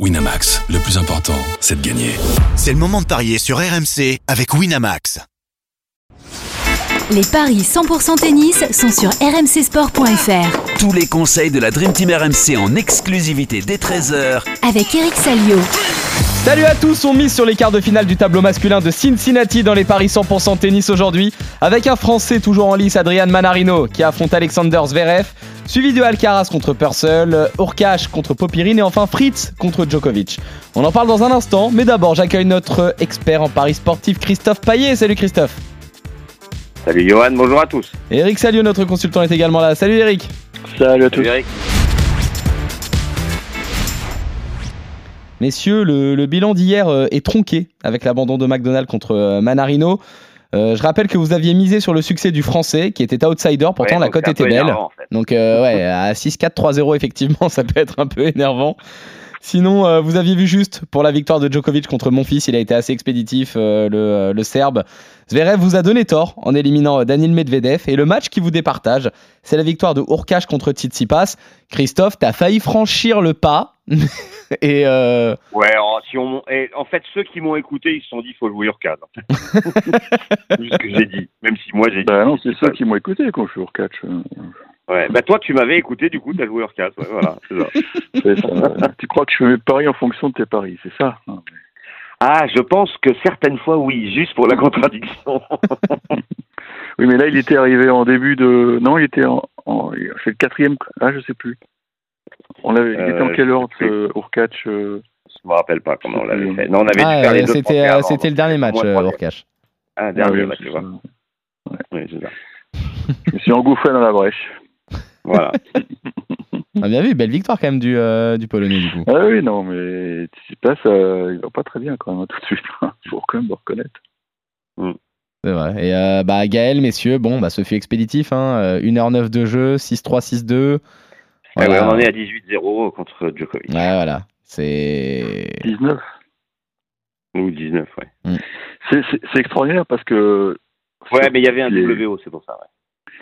Winamax, le plus important, c'est de gagner. C'est le moment de parier sur RMC avec Winamax. Les paris 100% tennis sont sur rmcsport.fr. Tous les conseils de la Dream Team RMC en exclusivité dès 13h Avec Eric Salio. Salut à tous, on mise sur les quarts de finale du tableau masculin de Cincinnati dans les paris 100% tennis aujourd'hui, avec un Français toujours en lice, Adrian Manarino, qui affronte Alexander Zverev, suivi de Alcaraz contre Purcell, Urkash contre Popirine et enfin Fritz contre Djokovic. On en parle dans un instant, mais d'abord j'accueille notre expert en paris sportif Christophe Paillet. Salut Christophe. Salut Johan, bonjour à tous. Eric Salio, notre consultant, est également là. Salut Eric. Salut à tous. Salut Eric. Messieurs, le, le bilan d'hier euh, est tronqué avec l'abandon de McDonald contre euh, Manarino. Euh, je rappelle que vous aviez misé sur le succès du français qui était outsider, pourtant Ouais, la cote était belle. énervant, en fait. Donc euh, ouais, à 6-4-3-0 effectivement, ça peut être un peu énervant. Sinon, euh, vous aviez vu juste pour la victoire de Djokovic contre Monfils, il a été assez expéditif, le, le Serbe. Zverev vous a donné tort en éliminant Daniil Medvedev. Et le match qui vous départage, c'est la victoire de Urkash contre Tsitsipas. Christophe, t'as failli franchir le pas. et euh, Ouais, en, si on, et en fait, ceux qui m'ont écouté, ils se sont dit, il faut jouer Urkaz. c'est ce que j'ai dit. Même si moi, j'ai dit. Bah non, c'est ceux qui m'ont écouté quand je suis catch. Ouais. Bah, toi, tu m'avais écouté, du coup, t'as joué Urkaz. Ouais, voilà, ça. tu crois que je fais mes paris en fonction de tes paris, c'est ça? Ah, je pense que certaines fois, oui, juste pour la contradiction. Oui, mais là, il était arrivé en début de. Non, il était en. en... C'est le quatrième. Ah, je sais plus. On l'avait. Il était en Euh, quel je ordre, sais ce Urkach euh, je me rappelle pas comment on l'avait fait. Non, on avait ah, dû faire les euh, deux c'était premiers euh, avant, c'était le dernier match, euh. Urkash. Ah, ah dernier oui, match, c'est tu ça. vois. Oui, c'est ça. Je me suis engouffré dans la brèche. Voilà. Ah, bien vu, belle victoire quand même du, euh, du Polonais du coup. Ah oui, non, mais Tsitsipas, euh, il va pas très bien quand même, hein, tout de suite. Il faut quand même le reconnaître. C'est vrai. Et euh, bah, Gaël, messieurs, bon, bah, ce fut expéditif. Hein, euh, 1h09 de jeu, 6-3, 6-2. Ouais, on en est à 18-0 contre Djokovic. Ouais, voilà. C'est. 19. Ou 19, ouais. C'est c'est- c'est extraordinaire parce que. Ouais, mais il y avait un Les- WO, c'est pour ça, ouais.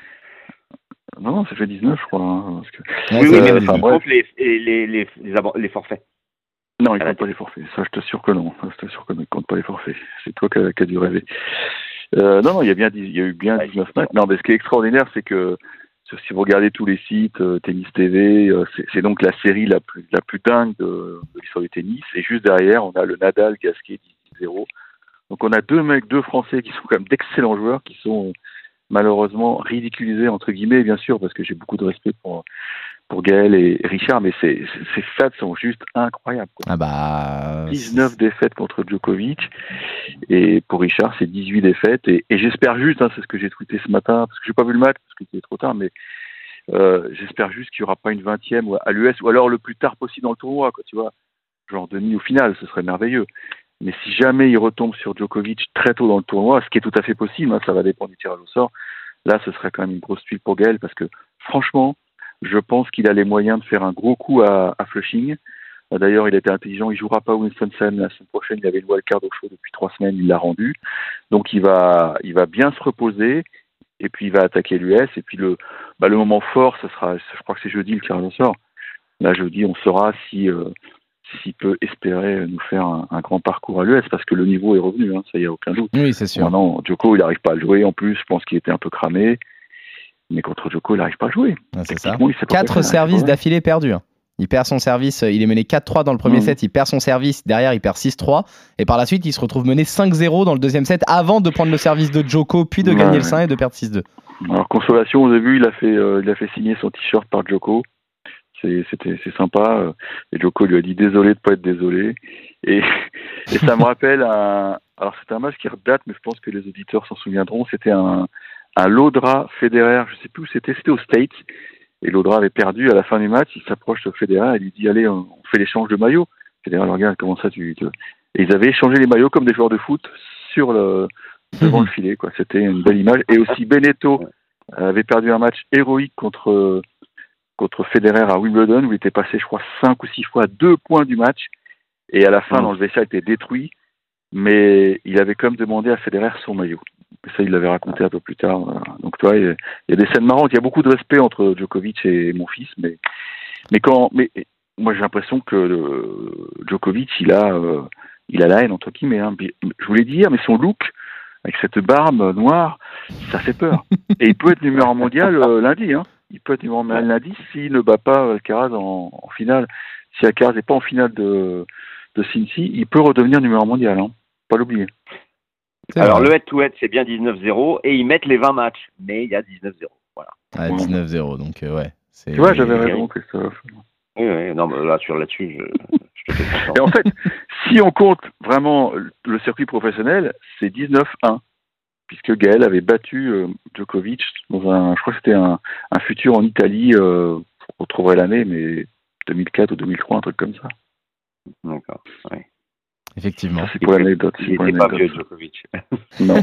Non, non, ça fait 19, je crois. hein, parce que- Ouais, oui, oui, mais bref. compte les, les, les, les, les abo- les forfaits. Non, il À la compte pas les forfaits. Ça, je t'assure que non. Ça, Je t'assure que non, il compte pas les forfaits. C'est toi qui as, dû rêver. Euh, non, non, il y a bien, il y a eu bien Ouais, 19 matchs. Non, mais ce qui est extraordinaire, c'est que si vous regardez tous les sites, euh, Tennis TV, euh, c'est donc la série la plus, la plus dingue de, l'histoire du tennis. Et juste derrière, on a le Nadal Gasquet 10-0. Donc on a deux mecs, deux Français qui sont quand même d'excellents joueurs, qui sont malheureusement ridiculisés entre guillemets, bien sûr, parce que j'ai beaucoup de respect pour pour Gaël et Richard, mais ces ces stats sont juste incroyables. quoi. Ah bah. 19 défaites contre Djokovic et pour Richard c'est 18 défaites et, et j'espère juste, hein, c'est ce que j'ai tweeté ce matin parce que j'ai pas vu le match parce que c'était trop tard, mais euh, j'espère juste qu'il y aura pas une vingtième à l'US ou alors le plus tard possible dans le tournoi, quoi, tu vois, genre demi ou finale, ce serait merveilleux. Mais si jamais il retombe sur Djokovic très tôt dans le tournoi, ce qui est tout à fait possible, hein, ça va dépendre du tirage au sort, là ce serait quand même une grosse tuile pour Gaël parce que franchement, je pense qu'il a les moyens de faire un gros coup à, Flushing. Euh, D'ailleurs, il était intelligent, il jouera pas Winston-Salem la semaine prochaine, il avait le wildcard au show depuis trois semaines, il l'a rendu. Donc il va, il va bien se reposer et puis il va attaquer l'US. Et puis le, bah, le moment fort, ce sera, je crois que c'est jeudi le tirage au sort. Là, jeudi, on saura si, euh, s'il peut espérer nous faire un, un grand parcours à l'US parce que le niveau est revenu, hein, ça y a aucun doute. Oui, c'est sûr. Maintenant, Djoko, il n'arrive pas à jouer. En plus, je pense qu'il était un peu cramé. Mais contre Djoko, il n'arrive pas à jouer. Ouais, c'est ça. Il Quatre faire, services d'affilée perdus. hein. Il perd son service, euh, il est mené 4-3 dans le premier Mhm. set, il perd son service, derrière il perd 6-3, et par la suite il se retrouve mené 5-0 dans le deuxième set avant de prendre le service de Joko, puis de Ouais, gagner le ouais. 5 et de perdre 6-2. Alors consolation, au début, il a fait, euh, il a fait signer son t-shirt par Joko. C'est, c'était, c'est sympa. euh, Et Joko lui a dit désolé de pas être désolé. Et, et ça me rappelle un. Alors c'était un match qui redate, mais je pense que les auditeurs s'en souviendront. C'était un, un Laudra Federer. Je sais plus où c'était. C'était au States. Et Laudra avait perdu à la fin du match. Il s'approche de Federer et lui dit allez, on fait l'échange de maillots. Federer le regarde comment ça tu. tu- Et ils avaient échangé les maillots comme des joueurs de foot sur le devant le filet. Quoi. C'était une belle image. Et aussi Beneteau avait perdu un match héroïque contre contre Federer à Wimbledon où il était passé, je crois, cinq ou six fois à deux points du match. Et à la fin, Mhm. dans le vestiaire, il était détruit. Mais il avait quand même demandé à Federer son maillot. Ça, il l'avait raconté un peu plus tard. voilà. Donc, tu vois, il y a- des scènes marrantes. Il y a beaucoup de respect entre Djokovic et mon fils. Mais, mais quand, mais moi j'ai l'impression que euh, Djokovic, il a, euh, il a la haine entre guillemets. Hein. Mais- Je voulais dire, mais son look avec cette barbe noire, ça fait peur. Et il peut être numéro un mondial euh, lundi. Hein. Il peut être numéro un lundi s'il ne bat pas Alcaraz en, en finale. Si Alcaraz n'est pas en finale de, de Cincy, il peut redevenir numéro un mondial. Hein. Pas l'oublier. Alors vrai. le head-to-head, c'est bien 19-0 et ils mettent les 20 matchs, mais il y a 19-0. Voilà. Ouais, 19-0, donc euh, ouais. Tu vois, j'avais raison, Christophe. Oui, oui, non, mais là, sur là-dessus, je, je te fais confiance. Et en fait, si on compte vraiment le circuit professionnel, c'est 19-1, puisque Gaël avait battu euh, Djokovic dans un, je crois que c'était un, un futur en Italie, euh, on retrouverait l'année, mais 2004 ou 2003, un truc comme ça. D'accord. Effectivement. Ça, c'est pour l'anecdote. Il n'était pas vieux. Djokovic. Non.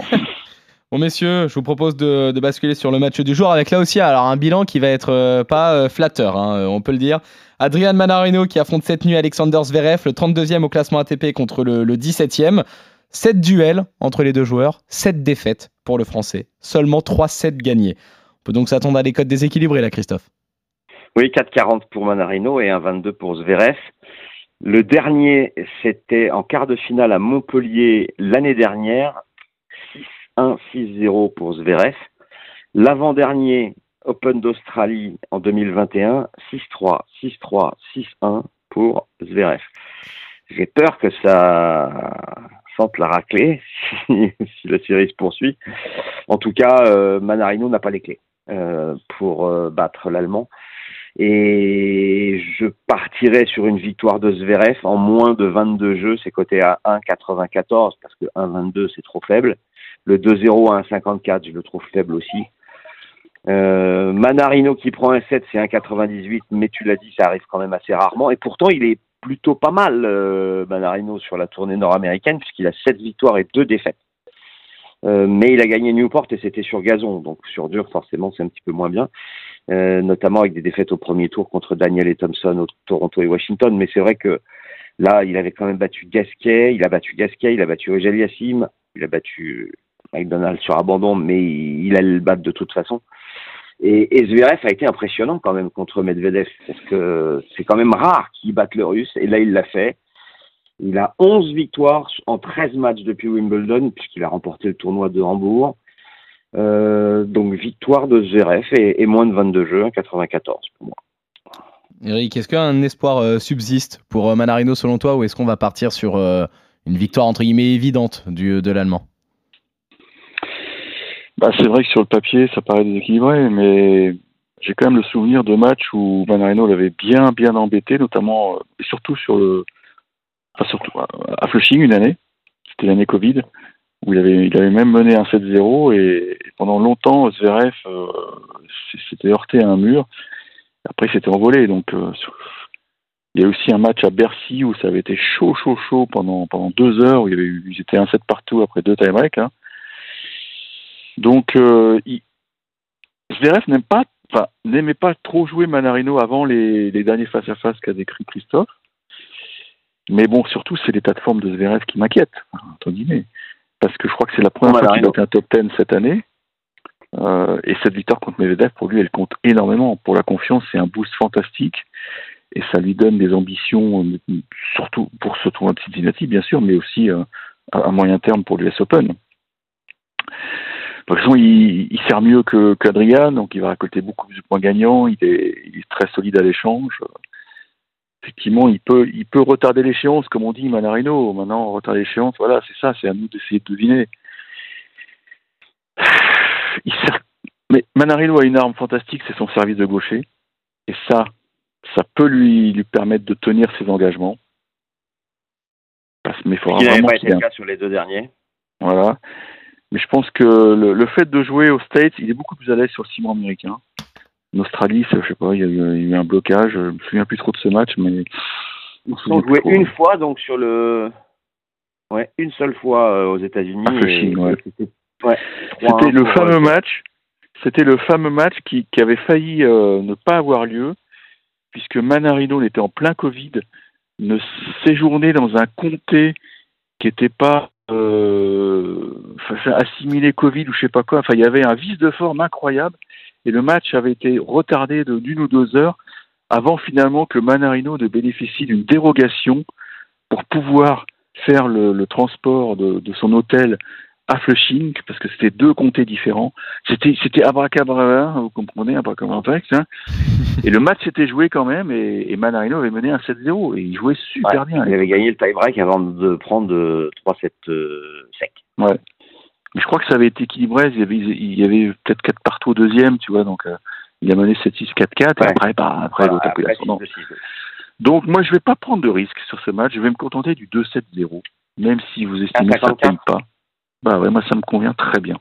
Bon messieurs, je vous propose de, de basculer sur le match du jour avec là aussi alors un bilan qui va être euh, pas euh, flatteur, hein, on peut le dire. Adrian Manarino qui affronte cette nuit Alexander Zverev, le 32e au classement ATP contre le, le 17e. 7 duels entre les deux joueurs, 7 défaites pour le français, seulement 3 sets gagnés. On peut donc s'attendre à des codes déséquilibrés là Christophe. Oui, 4,40 pour Manarino et un 22 pour Zverev. Le dernier, c'était en quart de finale à Montpellier l'année dernière, 6-1, 6-0 pour Zverev. L'avant-dernier, Open d'Australie en 2021, 6-3, 6-3, 6-1 pour Zverev. J'ai peur que ça sente la raclée si, la série se poursuit. En tout cas, euh, Manarino n'a pas les clés euh, pour euh, battre l'Allemand. Et je partirais sur une victoire de Zverev en moins de 22 jeux. C'est coté à 1,94 parce que 1,22 c'est trop faible. Le 2-0 à 1,54 je le trouve faible aussi. Manarino qui prend un 7 c'est 1,98 mais tu l'as dit ça arrive quand même assez rarement et pourtant il est plutôt pas mal euh, Manarino sur la tournée nord-américaine puisqu'il a 7 victoires et 2 défaites. Euh, mais il a gagné Newport et c'était sur gazon donc sur dur forcément c'est un petit peu moins bien euh, notamment avec des défaites au premier tour contre Daniel et Thompson au Toronto et Washington. Mais c'est vrai que là, il avait quand même battu Gasquet, il a battu Gasquet, il a battu Ogel Yassim, il a battu McDonald sur abandon, mais il, il allait le battre de toute façon. Et, et Zverev a été impressionnant quand même contre Medvedev, parce que c'est quand même rare qu'il batte le russe, et là il l'a fait. Il a 11 victoires en 13 matchs depuis Wimbledon, puisqu'il a remporté le tournoi de Hambourg. Euh, donc victoire de Zverev et, moins de 22 jeux, 94 pour moi. Eric, est-ce qu'un espoir euh, subsiste pour euh, Manarino selon toi ou est-ce qu'on va partir sur euh, une victoire entre guillemets évidente du, de l'Allemand? Bah, c'est vrai que sur le papier, ça paraît déséquilibré, mais j'ai quand même le souvenir de matchs où Manarino l'avait bien, bien embêté, notamment, euh, et surtout sur le, enfin surtout à- à Flushing une année, c'était l'année Covid, où il avait, il avait même mené un 7-0 et, pendant longtemps, Zverev euh, s'était heurté à un mur. Après, il s'était envolé. Donc, euh, il y a aussi un match à Bercy où ça avait été chaud, chaud, chaud pendant, pendant deux heures, où il y avait eu, ils étaient un set partout après deux time breaks. hein. Donc, euh, il- Zverev n'aime pas, enfin, n'aimait pas trop jouer Manarino avant les, les derniers face-à-face qu'a décrit Christophe. Mais bon, surtout, c'est l'état de forme de Zverev qui m'inquiète, entre guillemets. Parce que je crois que c'est la première fois qu'il a un top 10 cette année. Euh, et cette victoire contre Medvedev, pour lui, elle compte énormément. Pour la confiance, c'est un boost fantastique. Et ça lui donne des ambitions, euh, surtout pour ce tournoi de Cincinnati, bien sûr, mais aussi euh, à, à moyen terme pour l'US Open. De toute façon, il, il sert mieux que qu'Adrian, donc il va récolter beaucoup plus de points gagnants. Il est, il est très solide à l'échange. Effectivement, il peut, il peut retarder l'échéance, comme on dit Manarino. Maintenant, retarder l'échéance, voilà, c'est ça, c'est à nous d'essayer de deviner. Il sert... Mais Manarino a une arme fantastique, c'est son service de gaucher. Et ça, ça peut lui, lui permettre de tenir ses engagements. Parce- Mais il faudra Il n'avait pas été le cas sur les deux derniers. voilà. Mais je pense que le, le fait de jouer aux States, il est beaucoup plus à l'aise sur le ciment américain. En Australie, je sais pas, il y, a eu, il y a eu un blocage. Je me souviens plus trop de ce match, mais joué trop. une fois donc sur le. Ouais, une seule fois euh, aux États-Unis. Flushing, et- ouais. C'était ouais, 3-1 C'était le pour, fameux euh, match. C'était le fameux match qui, qui avait failli euh, ne pas avoir lieu, puisque Manarino était en plein Covid, ne séjournait dans un comté qui n'était pas euh, ça assimilé Covid ou je sais pas quoi. Enfin, il y avait un vice de forme incroyable, et le match avait été retardé d'une ou deux heures avant finalement que Manarino ne bénéficie d'une dérogation pour pouvoir faire le, transport de, son hôtel à Flushing, parce que c'était deux comtés différents. C'était, c'était abracadabra, vous comprenez, abracadabra, hein. Et le match s'était joué quand même, et, et Manarino avait mené un 7-0, et il jouait super Ouais, bien. Il avait gagné le tie-break avant de prendre euh, 3-7 euh, secs. Ouais. Mais je crois que ça avait été équilibré. Il y avait, il y avait peut-être 4 partout au deuxième, tu vois. Donc, euh, il a mené 7-6, 4-4. Et après, bah, après, Voilà, l'autre a pris après, l'ascendant. 6-2-6, ouais. Donc, moi, je vais pas prendre de risque sur ce match. Je vais me contenter du 2-7-0. Même si vous estimez que ça ne 54. paye pas. Bah ouais, moi, ça me convient très bien.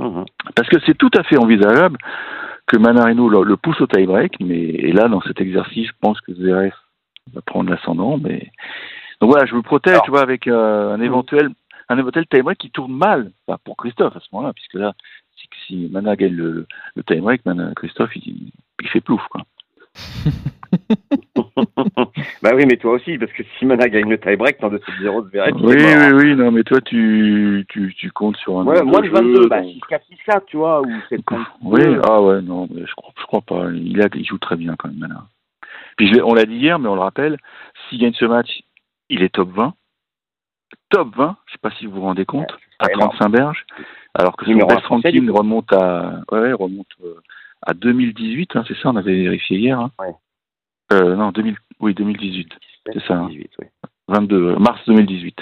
Mhm. Parce que c'est tout à fait envisageable que Manarino le, le pousse au tie-break. Mais, et là, dans cet exercice, je pense que Zverev va prendre l'ascendant. Mais... Donc voilà, je me protège, Alors. tu vois, avec euh, un éventuel un éventuel tie-break qui tourne mal pour Christophe à ce moment-là, puisque là, si, si Mana gagne le, le tie-break, Mana- Christophe, il, il fait plouf, quoi. bah oui, mais toi aussi, parce que si Mana gagne le tie-break, t'en 2-7-0 de il oui, oui, oui, non, mais toi, tu, tu, tu comptes sur un Ouais, nombre moins de jeu, 22, bah donc- 6-4, 6-4, tu vois, ou 7 Oui, ah ouais, non, mais je crois, je crois pas. Il, a, il joue très bien quand même, Mana. Puis je on l'a dit hier, mais on le rappelle, s'il gagne ce match, il est top 20. Top 20, je sais pas si vous vous rendez compte, à énorme. 35 berges, alors que son best ranking remonte à, ouais, remonte euh, à 2018, hein, c'est ça, on avait vérifié hier. Hein. Ouais. Euh, non, 2000, oui, 2018, c'est ça. hein. 18, ouais. 22 euh, mars 2018.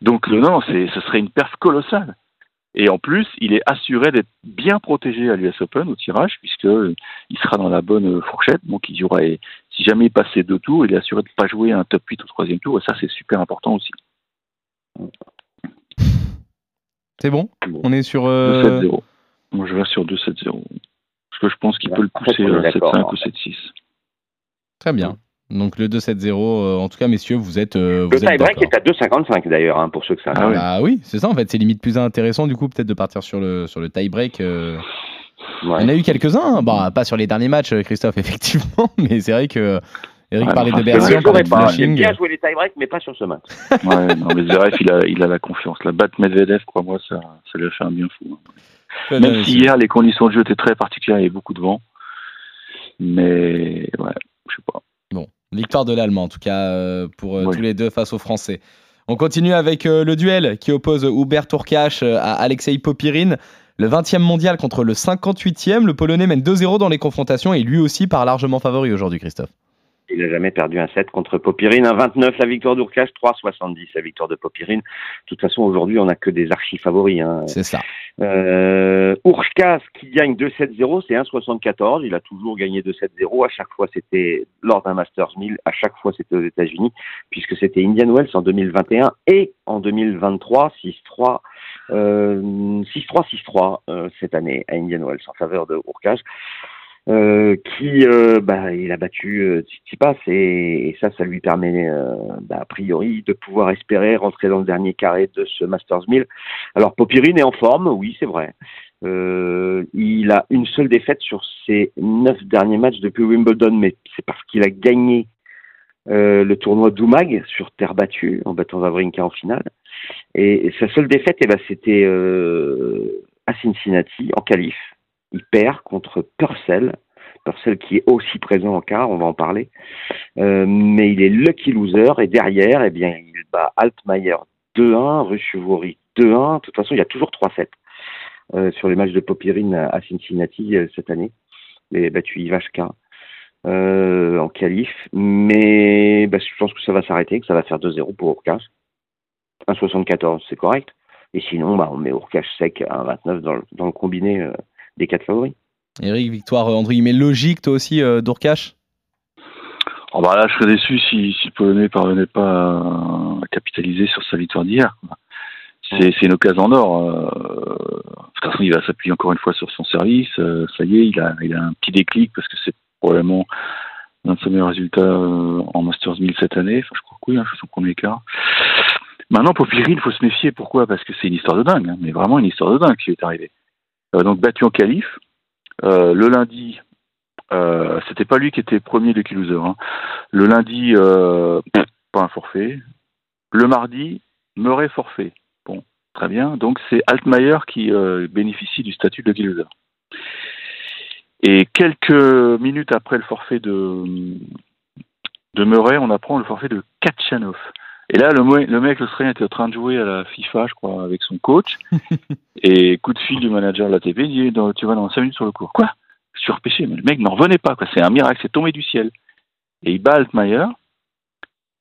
Donc euh, non, c'est ce serait une perf colossale. Et en plus, il est assuré d'être bien protégé à l'US Open au tirage, puisque euh, il sera dans la bonne fourchette. Donc il y aura, si jamais il passe ses deux tours, il est assuré de ne pas jouer un top 8 au troisième tour. Et ça, c'est super important aussi. C'est bon? Bon. On est sur. euh, 2-7-0. Moi, je vais sur 2-7-0. Parce que je pense qu'il peut le pousser à d'accord, 7-5 en ou fait. 7-6. Très bien. Donc le 2-7-0, euh, en tout cas, messieurs, vous êtes. euh, vous Le tie-break est à 2,55 d'ailleurs, hein, pour ceux que ça Ah. Bah oui, c'est ça en fait, c'est limite plus intéressant du coup peut-être de partir sur le sur le tie-break. euh. Ouais. Il y en a eu quelques-uns, hein. bah pas sur les derniers matchs euh, Christophe effectivement, mais c'est vrai que Eric Ouais, parlait de on ne parlait de Flushing. bien jouer les tie-breaks, mais pas sur ce match. Ouais, non, mais Zverev, il a, il a la confiance. La batte Medvedev, crois-moi, ça, ça lui a fait un bien fou. hein. Même si hier, les conditions de jeu étaient très particulières, il y avait beaucoup de vent. Mais, ouais, je sais pas. Bon, victoire de l'Allemand en tout cas euh, pour euh, Oui. tous les deux face aux Français. On continue avec euh, le duel qui oppose Hubert Tourkash euh, à Alexei Popirine. Le 20e mondial contre le 58e, le Polonais mène 2-0 dans les confrontations et lui aussi part largement favori aujourd'hui Christophe. Il n'a jamais perdu un set contre Popirine. Un 29 la victoire d'Urkash, 3,70 la victoire de Popirine. De toute façon, aujourd'hui, on n'a que des archi favoris. Hein. C'est ça. Euh, qui gagne 2-7-0, c'est 1,74. Il a toujours gagné 2-7-0. À chaque fois, c'était lors d'un Masters 1000. À chaque fois, c'était aux États-Unis, puisque c'était Indian Wells en 2021 et en 2023, 6-3. Euh, 6-3, 6-3 euh, cette année à Indian Wells en faveur de Urkash. Euh, qui euh, bah, il a battu euh, Tsitsipas et, et ça ça lui permet euh, bah, a priori de pouvoir espérer rentrer dans le dernier carré de ce Masters 1000 alors Popirine est en forme oui c'est vrai. Il a une seule défaite sur ses neuf derniers matchs depuis Wimbledon mais c'est parce qu'il a gagné euh, le tournoi d'Oumag sur terre battue en battant Wawrinka en finale. Et, sa seule défaite eh ben, c'était euh, à Cincinnati en qualif il perd contre Purcell, Purcell qui est aussi présent en quart, on va en parler. Euh, mais il est lucky loser et derrière, eh bien, il bat Altmaier 2-1, Ruchevori 2-1. De toute façon, il y a toujours 3-7 euh, sur les matchs de Popirine à, Cincinnati euh, cette année. Il a battu Ivashka en qualif. Mais bah, je pense que ça va s'arrêter, que ça va faire 2-0 pour Urkash. 1,74, c'est correct. Et sinon, bah, on met Urkash sec à 1,29 dans, le- dans le combiné des quatre favoris. Eric, victoire euh, entre guillemets logique toi aussi euh, d'Urkash Oh bah là, je serais déçu si, si le Polonais parvenait pas à, à capitaliser sur sa victoire d'hier. C'est une occasion en or. de toute façon, il va s'appuyer encore une fois sur son service. euh, ça y est, il a, il a un petit déclic parce que c'est probablement l'un de ses meilleurs résultats en Masters 1000 cette année. Enfin, je crois que oui, hein, je fais son premier quart. Maintenant, Popirine, il faut se méfier. Pourquoi? Parce que c'est une histoire de dingue, hein, mais vraiment une histoire de dingue qui lui est arrivée. Euh, donc, battu en qualif. Euh, le lundi, euh, c'était pas lui qui était premier de loser. Hein. Le lundi, pas un forfait. Le mardi, Murray forfait. Bon, très bien. Donc c'est Altmaier qui bénéficie du statut de loser. Et quelques minutes après le forfait de, de Murray, on apprend le forfait de Kachanov. Et là, le, mec, l'Australien, était en train de jouer à la FIFA, je crois, avec son coach. et coup de fil du manager de l'ATP, il dit dans- Tu vas dans 5 minutes sur le cours. Quoi? Surpêché, mais le mec n'en revenait pas. quoi. C'est un miracle, c'est tombé du ciel. Et il bat Altmaier.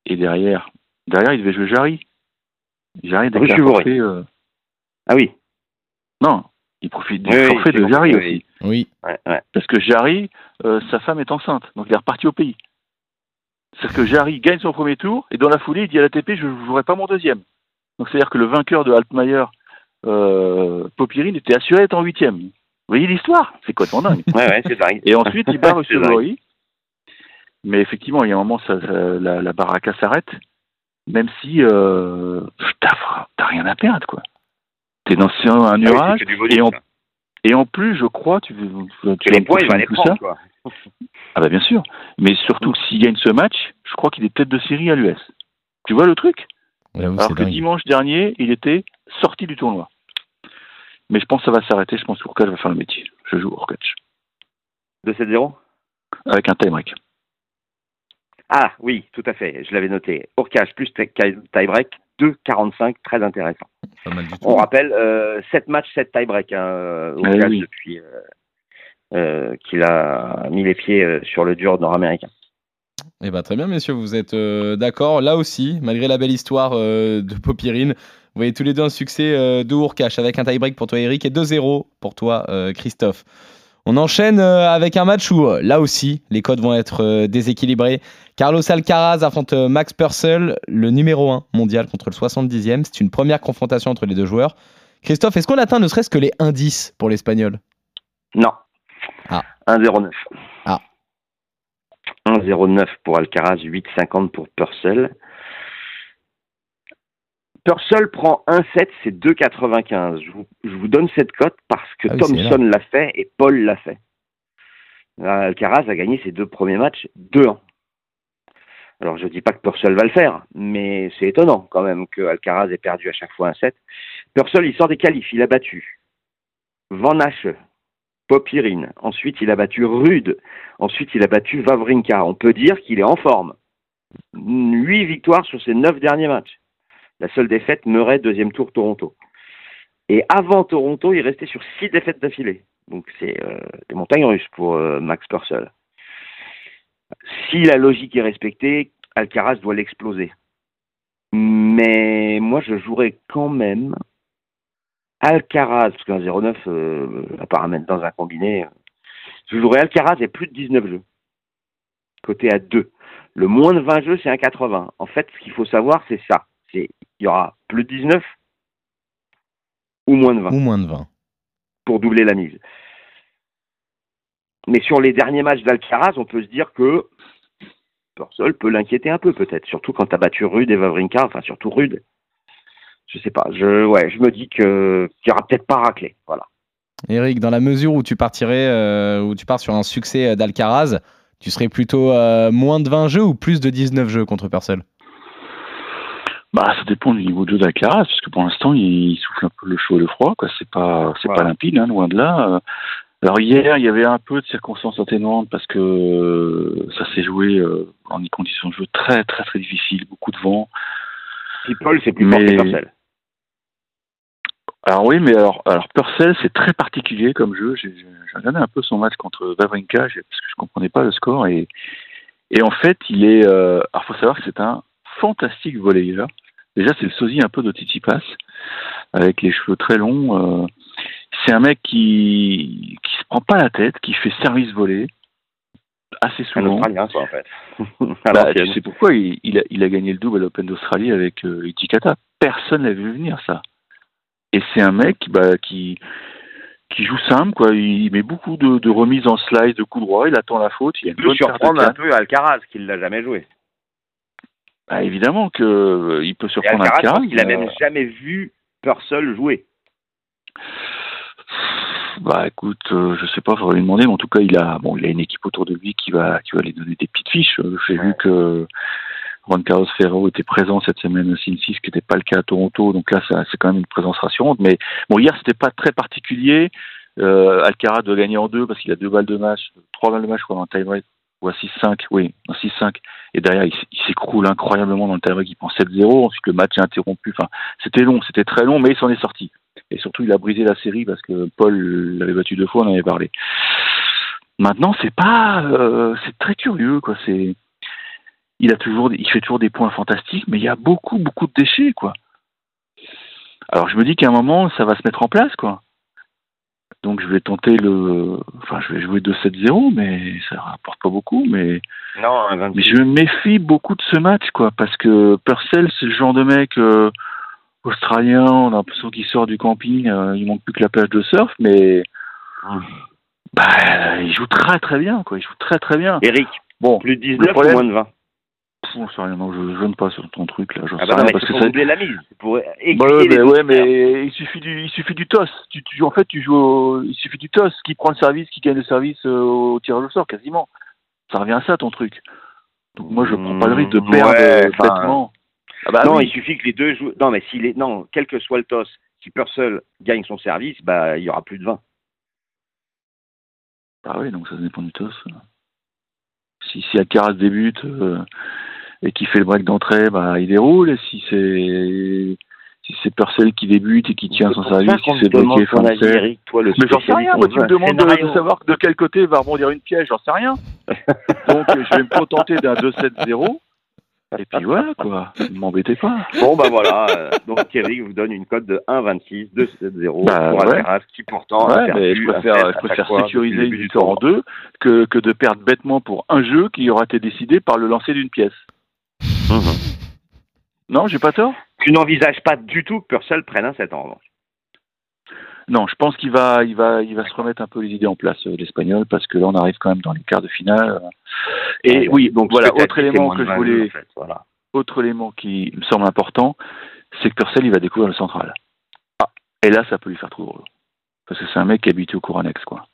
Et derrière, derrière, il devait jouer Jarry. Jarry Chevauret. forfait. euh, Ah oui. Non, il profite du Oui, forfait de Jarry oui. aussi. Oui. Ouais, ouais. Parce que Jarry, euh, sa femme est enceinte, donc il est reparti au pays. C'est-à-dire que Jarry gagne son premier tour, et dans la foulée, il dit à l'ATP, je ne jouerai pas mon deuxième. Donc c'est-à-dire que le vainqueur de Altmaier, euh, Popirine, était assuré d'être en huitième. Vous voyez l'histoire? C'est complètement dingue. Ouais, ouais, c'est dingue. Et ensuite, il bat C'est dingue. Russell Mais effectivement, il y a un moment, ça, ça- la, la baraka s'arrête, même si euh, t'as t'as rien à perdre, quoi. T'es dans un Ah nuage, et, ça. Et en plus, je crois, tu, tu, les points, il va les prendre, quoi. Ah bah bien sûr. Mais surtout que s'il gagne ce match, je crois qu'il est tête de série à l'US. Tu vois le truc? Alors que dingue. dimanche dernier, il était sorti du tournoi. Mais je pense que ça va s'arrêter. Je pense que Urkac va faire le métier. Je joue Urkac. 2-7-0 Avec un time break. Ah oui, tout à fait, je l'avais noté. Orcage plus tie- tie-break, 2-45, très intéressant. Pas mal du tout. On rappelle, euh, 7 matchs, 7 tie-break, hein, euh, oui. depuis euh, euh, qu'il a mis les pieds sur le dur nord-américain. Eh ben, très bien, messieurs, vous êtes d'accord. Là aussi, malgré la belle histoire de Popirine, vous voyez tous les deux un succès de Ourcache avec un tie-break pour toi, Eric, et 2-0 pour toi, Christophe. On enchaîne euh, avec un match où, euh, là aussi, les codes vont être euh, déséquilibrés. Carlos Alcaraz affronte Max Purcell, le numéro 1 mondial contre le 70e. C'est une première confrontation entre les deux joueurs. Christophe, est-ce qu'on atteint ne serait-ce que les indices pour l'Espagnol? Non. Ah. 1-0-9. Ah. 1-0-9 pour Alcaraz, 8-50 pour Purcell. Purcell prend 1-7, c'est 2,95. Je vous, je vous donne cette cote parce que Ah oui, Thompson l'a fait et Paul l'a fait. Alcaraz a gagné ses deux premiers matchs 2-1. Alors je dis pas que Purcell va le faire, mais c'est étonnant quand même que Alcaraz ait perdu à chaque fois un 7. Purcell, il sort des qualifs, il a battu Van Hache, Popirine, ensuite il a battu Rude, ensuite il a battu Vavrinka. On peut dire qu'il est en forme. 8 victoires sur ses 9 derniers matchs. La seule défaite, Murray, deuxième tour Toronto. Et avant Toronto, il restait sur 6 défaites d'affilée. Donc c'est euh, des montagnes russes pour euh, Max Purcell. Si la logique est respectée, Alcaraz doit l'exploser. Mais moi, je jouerais quand même Alcaraz, parce qu'un 0,9, euh, à dans un combiné, je jouerais Alcaraz et plus de 19 jeux. Côté à 2. Le moins de 20 jeux, c'est un 80. En fait, ce qu'il faut savoir, c'est ça. C'est il y aura plus de 19 ou moins de 20 Ou moins de 20 pour doubler la mise. Mais sur les derniers matchs d'Alcaraz, on peut se dire que Purcell peut l'inquiéter un peu peut-être, surtout quand tu as battu Rude et Vavrinka, enfin surtout Rude. Je sais pas, je, ouais, je me dis que qu'il y aura peut-être pas raclé. Voilà. Eric, dans la mesure où tu partirais, euh, où tu pars sur un succès euh, d'Alcaraz, tu serais plutôt euh, moins de 20 jeux ou plus de 19 jeux contre Purcell? Bah, ça dépend du niveau de jeu d'Alcaraz, parce que pour l'instant, il souffle un peu le chaud et le froid, quoi. C'est pas, c'est pas limpide, hein, loin de là. Alors hier, il y avait un peu de circonstances atténuantes parce que ça s'est joué euh, en des conditions de jeu très, très, très difficiles, beaucoup de vent. Puis Paul, c'est plus fort Mais- que Purcell. Alors oui, mais alors, alors Purcell, c'est très particulier comme jeu. J'ai j'ai regardé un peu son match contre Wawrinka j'ai- parce que je comprenais pas le score et et en fait, il est. Euh, alors faut savoir que c'est un fantastique volleyeur. Déjà, c'est le sosie un peu de Tsitsipas avec les cheveux très longs. euh, c'est un mec qui qui se prend pas la tête, qui fait service volé assez Un souvent. Australien, quoi, en fait. Bah, tu sais pourquoi il, il a, il a gagné le double à l'Open d'Australie avec euh, Ichikata. Personne l'avait vu venir ça. Et c'est un mec bah, qui qui joue simple, quoi. Il met beaucoup de, de remises en slide, de coups droits. Il attend la faute. Il a une peut surprendre un peu Alcaraz, qu'il l'a jamais joué. Bah, évidemment que euh, il peut surprendre Alcaraz, Alcaraz. pense qu'il a mais, même jamais vu Purcell jouer. Bah écoute, euh, je sais pas, faudrait lui demander, mais en tout cas, il a bon, il a une équipe autour de lui qui va qui va lui donner des petites fiches. Euh, J'ai vu que Juan Carlos Ferro était présent cette semaine au Sin 6, ce qui n'était pas le cas à Toronto, donc là, c'est quand même une présence rassurante. Mais bon, hier, c'était pas très particulier. Euh, Alcaraz doit gagner en deux parce qu'il a deux balles de match, trois balles de match, dans le tie-break. Ou à 6-5, oui, en 6-5. Et derrière, il s'écroule incroyablement dans le tie-break. Il prend 7-0. Ensuite, le match est interrompu. Enfin, c'était long, c'était très long, mais il s'en est sorti. Et surtout, il a brisé la série parce que Paul l'avait battu deux fois, on en avait parlé. Maintenant, c'est pas, euh, c'est très curieux, quoi. C'est, il a toujours, il fait toujours des points fantastiques, mais il y a beaucoup, beaucoup de déchets, quoi. Alors, je me dis qu'à un moment, ça va se mettre en place, quoi. Donc, je vais tenter le, enfin, je vais jouer 2-7-0, mais ça rapporte pas beaucoup, mais, Non, un 26. mais je me méfie beaucoup de ce match, quoi, parce que Purcell, c'est le genre de mec euh, australien, on a l'impression qu'il sort du camping, euh, il manque plus que la plage de surf, mais bah, il joue très très bien, quoi, il joue très très bien. Eric, Bon, plus de le 19 ou problème- moins de 20 pff, j'en sais rien, non, je ne pas sur ton truc là, j'en Ah sais bah non, rien, mais parce que pour ça... la mise. Pour Bah ouais, mais, ouais, autres. mais il suffit du, il suffit du toss. Tu, tu, en fait, tu joues, au- il suffit du toss. Qui prend le service, qui gagne le service euh, au tirage au sort, quasiment. Ça revient à ça, ton truc. Donc moi, je prends pas le risque de Mm, perdre ouais, euh, bêtement. Ah bah non, oui. il suffit que les deux jouent. Non, mais si les... non, quel que soit le toss, si Purcell gagne son service, bah il y aura plus de 20. Ah oui, donc ça dépend du toss. Si, si Alcaraz débute euh, et qui fait le break d'entrée, bah il déroule. Et si c'est si c'est Purcell qui débute et qui tient son C'est service, de avis, set. Eric, toi le Mais j'en sais rien, moi tu me demandes de, savoir de quel côté va rebondir une piège, j'en sais rien. Donc je vais me contenter d'un 2-7-0. Et puis voilà quoi, ne m'embêtez pas. Bon, bah voilà. euh, donc Eric vous donne une cote de 1,26, 2,70 Bah, pour ouais. Alcaraz, qui pourtant a Ouais, perdu mais je préfère, je préfère sécuriser une victoire en deux que, que de perdre bêtement pour un jeu qui aura été décidé par le lancer d'une pièce. Non, j'ai pas tort Tu n'envisages pas du tout que Purcell prenne un set en revanche. Non, je pense qu'il va, il va, il va se remettre un peu les idées en place, euh, l'Espagnol, parce que là, on arrive quand même dans les quarts de finale. Et oui, donc voilà, autre élément que je 22, voulais, en fait, voilà. autre élément qui me semble important, c'est que Purcell, il va découvrir le central. Ah, et là, ça peut lui faire trop drôle. Parce que c'est un mec qui est habitué au cours annexe, quoi.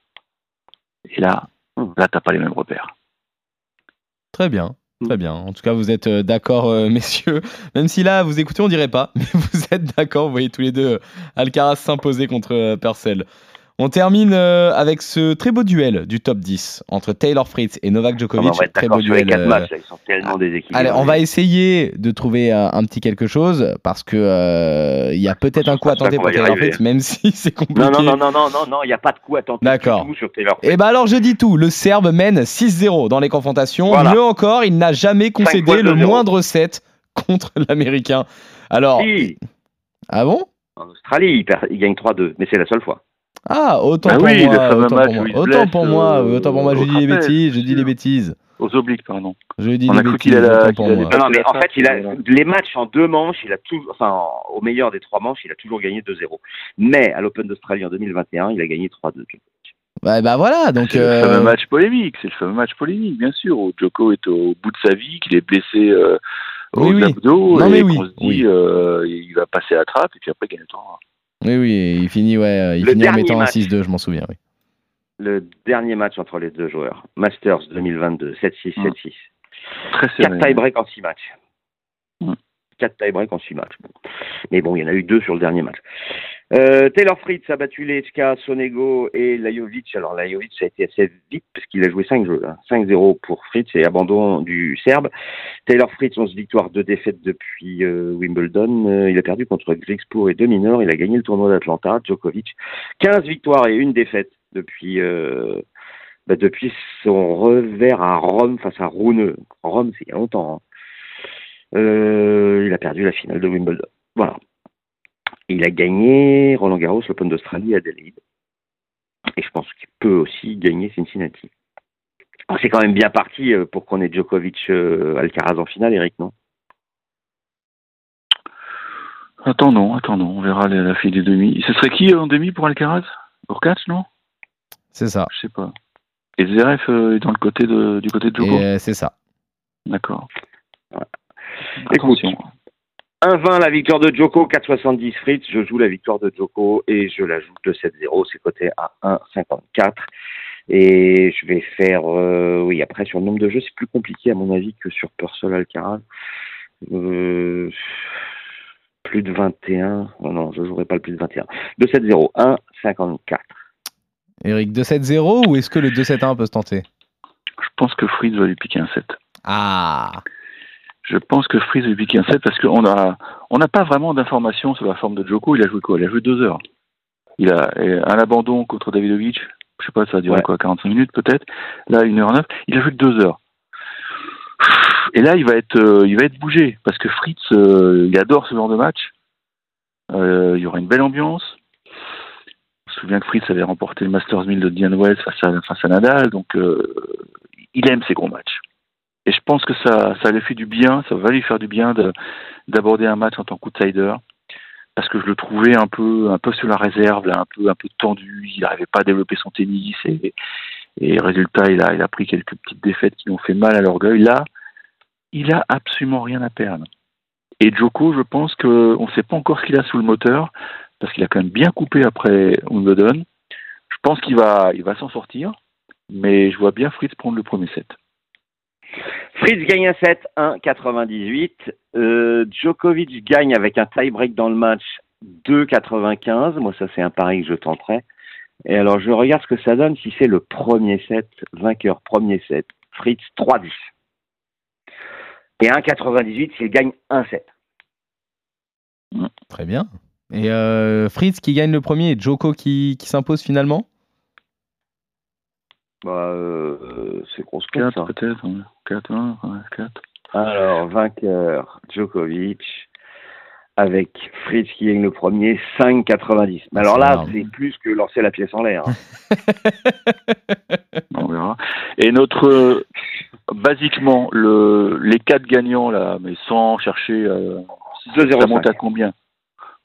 Et là, Hmm. là, t'as pas les mêmes repères. Très bien. Très bien. En tout cas, vous êtes euh, d'accord, euh, messieurs. Même si là, vous écoutez, on dirait pas, mais vous êtes d'accord. Vous voyez tous les deux euh, Alcaraz s'imposer contre Purcell. On termine euh, avec ce très beau duel du top 10 entre Taylor Fritz et Novak Djokovic. on va être très beau duel. euh, matchs, ils sont tellement déséquilibrés. Allez, on va essayer de trouver euh, un petit quelque chose parce que euh, il y a peut-être un coup à tenter pour Taylor arriver. Fritz, même si c'est compliqué. Non, non, non, non, non, non, il n'y a pas de coup à tenter D'accord. sur Taylor. Et bah alors je dis tout, le Serbe mène 6-0 dans les confrontations. Voilà. Mieux encore, il n'a jamais concédé le 2-0. moindre set contre l'Américain. Alors, Si, ah bon? En Australie, il, perd- il gagne 3-2, mais c'est la seule fois. Ah, autant Bah pour oui, moi, autant match pour moi, autant blesse, pour moi, euh, autant pour moi, je au dis les bêtises, je bien dis les bêtises. Aux obliques, pardon. Je dis On les a cru bêtises, autant pour moi. pas- Non, non, mais en fait, il a, les matchs en deux manches, il a toujours, enfin, au meilleur des trois manches, il a toujours gagné 2-0. Mais à l'Open d'Australie en 2021, il a gagné 3-2. Ouais, bah voilà, donc C'est le euh, fameux match polémique, c'est le fameux match polémique, bien sûr, où Djoko est au bout de sa vie, qu'il est blessé euh, aux Oui, oui. abdos, Non, mais et oui, se dit, oui. euh, il va passer la trappe, et puis après, il gagne le temps. Oui, oui, il finit, ouais, euh, il Le finit en dernier mettant un match. 6-2, je m'en souviens. Oui. Le dernier match entre les deux joueurs, Masters 2022, 7-6, Mm. 7-6. Très serré. 4 tie-break en 6 matchs. Mm. 4 tie-break en 6 matchs. Bon. Mais bon, il y en a eu deux sur le dernier match. Euh, Taylor Fritz a battu Lechka, Sonego et Lajovic. Alors Lajovic ça a été assez vite parce qu'il a joué 5 jeux. hein. 5-0 pour Fritz et abandon du Serbe. Taylor Fritz, 11 victoires, 2 défaites depuis euh, Wimbledon. Euh, il a perdu contre Grigspur et deux mineurs. Il a gagné le tournoi d'Atlanta. Djokovic, 15 victoires et une défaite depuis, euh, bah, depuis son revers à Rome face à Rune. Rome, c'est il y a longtemps. hein. Euh, il a perdu la finale de Wimbledon. Voilà. Il a gagné Roland Garros, l'Open d'Australie à Adelaide. Et je pense qu'il peut aussi gagner Cincinnati. C'est quand même bien parti euh, pour qu'on ait Djokovic euh, Alcaraz en finale, Eric, non? Attendons, attendons, on verra la, la fille des demi. Ce serait qui en demi pour Alcaraz? Urkac, non? C'est ça. Je sais pas. Et Zverev euh, est dans le côté de, du côté de Djoko Et euh, c'est ça. D'accord. Attention. 1-20 la victoire de Djoko, 4,70 Fritz. Je joue la victoire de Djoko et je la joue 2-7-0. C'est coté à 1,54. Et je vais faire, euh, oui, après sur le nombre de jeux, c'est plus compliqué à mon avis que sur Purcell Alcaraz. Euh, plus de 21. Non, non, je jouerai pas le plus de 21. 2-7-0, 1,54. Eric, 2-7-0 ou est-ce que le 2-7-1 peut se tenter? Je pense que Fritz va lui piquer un 7. Ah Je pense que Fritz va lui piquer un 7 parce qu'on a, on n'a pas vraiment d'informations sur la forme de Joko. Il a joué quoi? Il a joué deux heures. Il a un abandon contre Davidovic. Je sais pas, ça a duré Ouais. quoi 45 minutes peut-être. Là, 1h09. Il a joué deux heures. Et là, il va être, euh, il va être bougé parce que Fritz, euh, il adore ce genre de match. Euh, il y aura une belle ambiance. Je me souviens que Fritz avait remporté le Masters 1000 de Diane Wells face à, face à Nadal, donc il aime ces gros matchs. Et je pense que ça, ça lui fait du bien, ça va lui faire du bien de- d'aborder un match en tant qu'outsider, parce que je le trouvais un peu, un peu sur la réserve, là, un peu, un peu tendu. Il n'arrivait pas à développer son tennis et, et résultat, il a, il a pris quelques petites défaites qui ont fait mal à l'orgueil. Là, il a absolument rien à perdre. Et Joko, je pense qu'on ne sait pas encore ce qu'il a sous le moteur, parce qu'il a quand même bien coupé après Wimbledon. Je pense qu'il va, il va s'en sortir, mais je vois bien Fritz prendre le premier set. Fritz gagne un 7, 1,98. Euh, Djokovic gagne avec un tie-break dans le match, 2,95. Moi, ça, c'est un pari que je tenterai. Et alors, je regarde ce que ça donne si c'est le premier set, vainqueur premier set. Fritz, 3,10. Et 1,98 s'il gagne un set. Très bien. Et euh, Fritz qui gagne le premier et Joko qui s'impose finalement? Bah, euh, c'est grosse cote, 4 ça. peut-être, ouais. 4, 1, ouais, 4. Alors, vainqueur Djokovic avec Fritz qui gagne le premier, 5,90. Mais alors là, c'est plus que lancer la pièce en l'air. hein. On verra. Et notre, euh, basiquement, le, les quatre gagnants, là, mais sans chercher, euh, ça 2,05. monte à combien?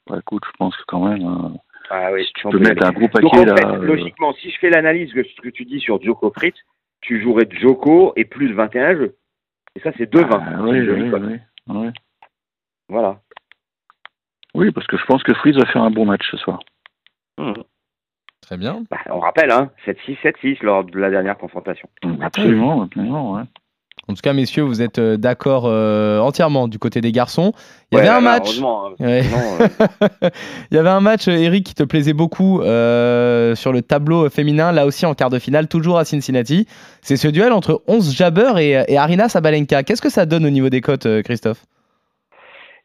Ouais, écoute, je pense que quand même, euh, Ah oui, si tu on peux mettre un gros Donc paquet, en fait, là. euh, logiquement, si je fais l'analyse de ce que tu dis sur Djoko Fritz, tu jouerais Djoko et plus 21 jeux. Et ça, c'est 2,20. ah, C'est oui, oui, oui, oui. Voilà. Oui, parce que je pense que Fritz va faire un bon match ce soir. Mhm. Très bien. Bah, on rappelle, hein, 7-6, 7-6 lors de la dernière confrontation. Absolument, absolument, ouais. En tout cas, messieurs, vous êtes euh, d'accord euh, entièrement du côté des garçons. Il y Ouais, avait un match. Hein, Ouais. sinon, euh, Il y avait un match, Eric, qui te plaisait beaucoup euh, sur le tableau féminin, là aussi en quart de finale, toujours à Cincinnati. C'est ce duel entre 11 Jabber et, et Arina Sabalenka. Qu'est-ce que ça donne au niveau des cotes, Christophe?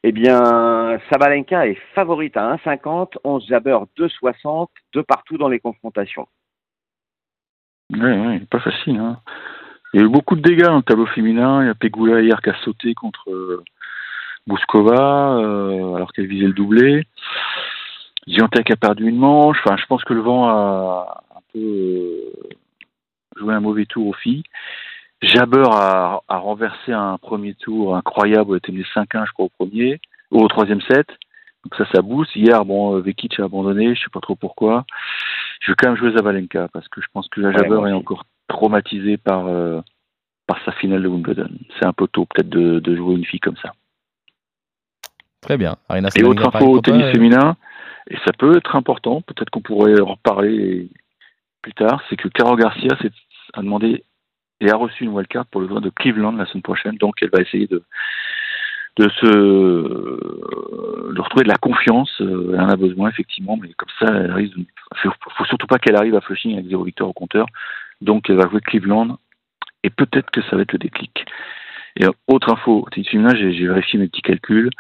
Eh bien, Sabalenka est favorite à 1,50, 11 Jabber 2,60, deux partout dans les confrontations. Ouais, ouais, pas facile. Hein. Il y a eu beaucoup de dégâts dans le tableau féminin. Il y a Pegula hier qui a sauté contre euh, Bouskova euh, alors qu'elle visait le doublé. Ziontek a perdu une manche. Enfin, je pense que le vent a un peu euh, joué un mauvais tour aux filles. Jabber a, a renversé un premier tour incroyable. Elle était menée 5-1, je crois, au premier ou au troisième set. Donc ça, ça booste. Hier, bon, euh, Vekic a abandonné. Je sais pas trop pourquoi. Je vais quand même jouer Zabalenka parce que je pense que la Jabber est encore traumatisé par euh, par sa finale de Wimbledon. C'est un peu tôt peut-être de, de jouer une fille comme ça. Très bien. Et autre info au tennis euh, féminin, et ça peut être important, peut-être qu'on pourrait en reparler plus tard, c'est que Caro Garcia a demandé et a reçu une wildcard pour le tournoi de Cleveland la semaine prochaine, donc elle va essayer de de se de retrouver de la confiance. Euh, Elle en a besoin effectivement, mais comme ça, elle risque. De... Faut surtout pas qu'elle arrive à Flushing avec zéro victoire au compteur. Donc elle va jouer Cleveland et peut-être que ça va être le déclic. Et euh, autre info, j'ai vérifié mes petits calculs.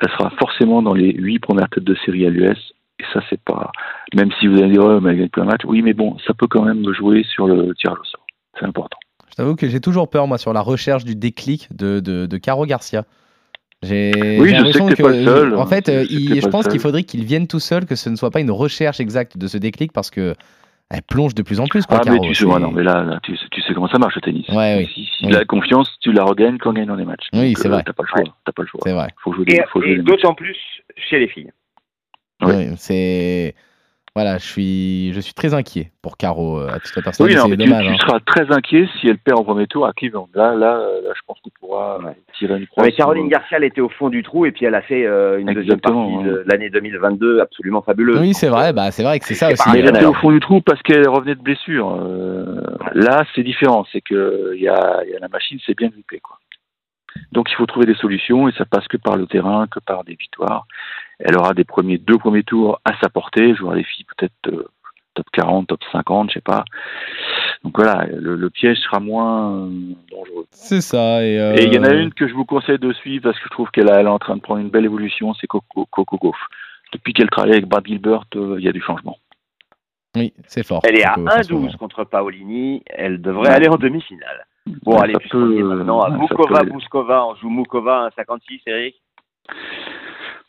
Elle sera forcément dans les huit premières têtes de série à l'US. Et ça, c'est pas. Même si vous allez dire, oh, mais elle gagne plein de matchs. Oui, mais bon, ça peut quand même jouer sur le tirage au sort. C'est important. Je t'avoue que j'ai toujours peur, moi, sur la recherche du déclic de, de, de Caro Garcia. J'ai Oui, je sais que pas le seul. En fait, Je euh, il- je pense qu'il faudrait qu'il vienne tout seul, que ce ne soit pas une recherche exacte de ce déclic, parce que elle plonge de plus en plus. Quoi, Ah, mais Caro, tu sais, c'est- ouais, non, mais là, là, tu, sais- tu sais comment ça marche le tennis. Ouais, oui. Si, si Oui. la confiance, tu la regagnes quand on gagne dans les matchs. Oui, c'est euh, vrai. T'as pas le choix. T'as pas le choix. C'est vrai. Faut jouer, Et, faut jouer d'autant plus chez les filles. Oui. Oui, c'est voilà, je suis je suis très inquiet pour Caro euh, à titre personnel. Oui, non, mais tu, dommage. tu hein. seras très inquiet si elle perd au premier tour à Cleveland. Là, là, euh, là je pense qu'on pourra Ouais. tirer une croix. Mais Caroline Garcia, elle était au fond du trou et puis elle a fait euh, une deuxième partie de l'année 2022 absolument fabuleuse. Oui, c'est vrai. Bah, c'est vrai que c'est ça aussi. elle euh, était au fond du trou parce qu'elle revenait de blessure. Euh, là, c'est différent. C'est que il y a, y a la machine, c'est bien grippé, quoi. Donc, il faut trouver des solutions et ça passe que par le terrain, que par des victoires. Elle aura des premiers deux premiers tours à sa portée. Je vois les filles peut-être euh, top 40, top 50, je sais pas. Donc voilà, le, le piège sera moins euh, dangereux. C'est ça. Et euh, Et il y en a une que je vous conseille de suivre parce que je trouve qu'elle elle est en train de prendre une belle évolution, c'est Coco, Coco Gauff. Depuis qu'elle travaille avec Brad Gilbert, euh, il y a du changement. Oui, c'est fort. Elle est à Donc, euh, franchement, 1-12 contre Paolini. Elle devrait Ouais. aller en demi-finale. Bon, Ouais, allez, on est maintenant à ouais, peut- Bouskova. On joue Moukova à 56, Eric.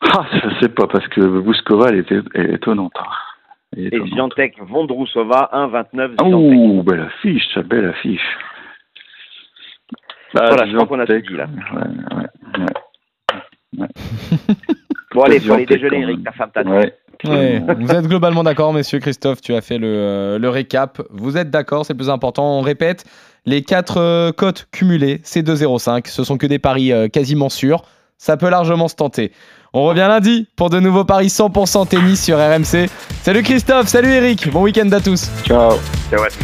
Ah, je sais pas parce que Bouskova, elle est, elle est étonnante. hein. Elle est Et. Swiatek Vondrousova, 1-29. Ah, Swiatek. ouh, belle affiche, ça, belle affiche. Bah, Voilà, je crois qu'on a tout dit, là. Ouais, ouais, Bon, allez, faut aller déjeuner, Eric. Ta femme ouais. Ouais, vous êtes globalement d'accord, messieurs. Christophe, tu as fait le, euh, le récap. Vous êtes d'accord, c'est le plus important. On répète, les quatre euh, cotes cumulées, c'est 2,05. Ce sont que des paris euh, quasiment sûrs. Ça peut largement se tenter. On revient lundi pour de nouveaux paris 100% tennis sur RMC. Salut Christophe, salut Eric, bon week-end à tous. Ciao. Ciao à tous.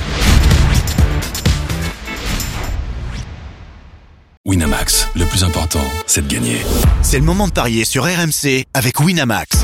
Winamax, le plus important, c'est de gagner. C'est le moment de parier sur RMC avec Winamax.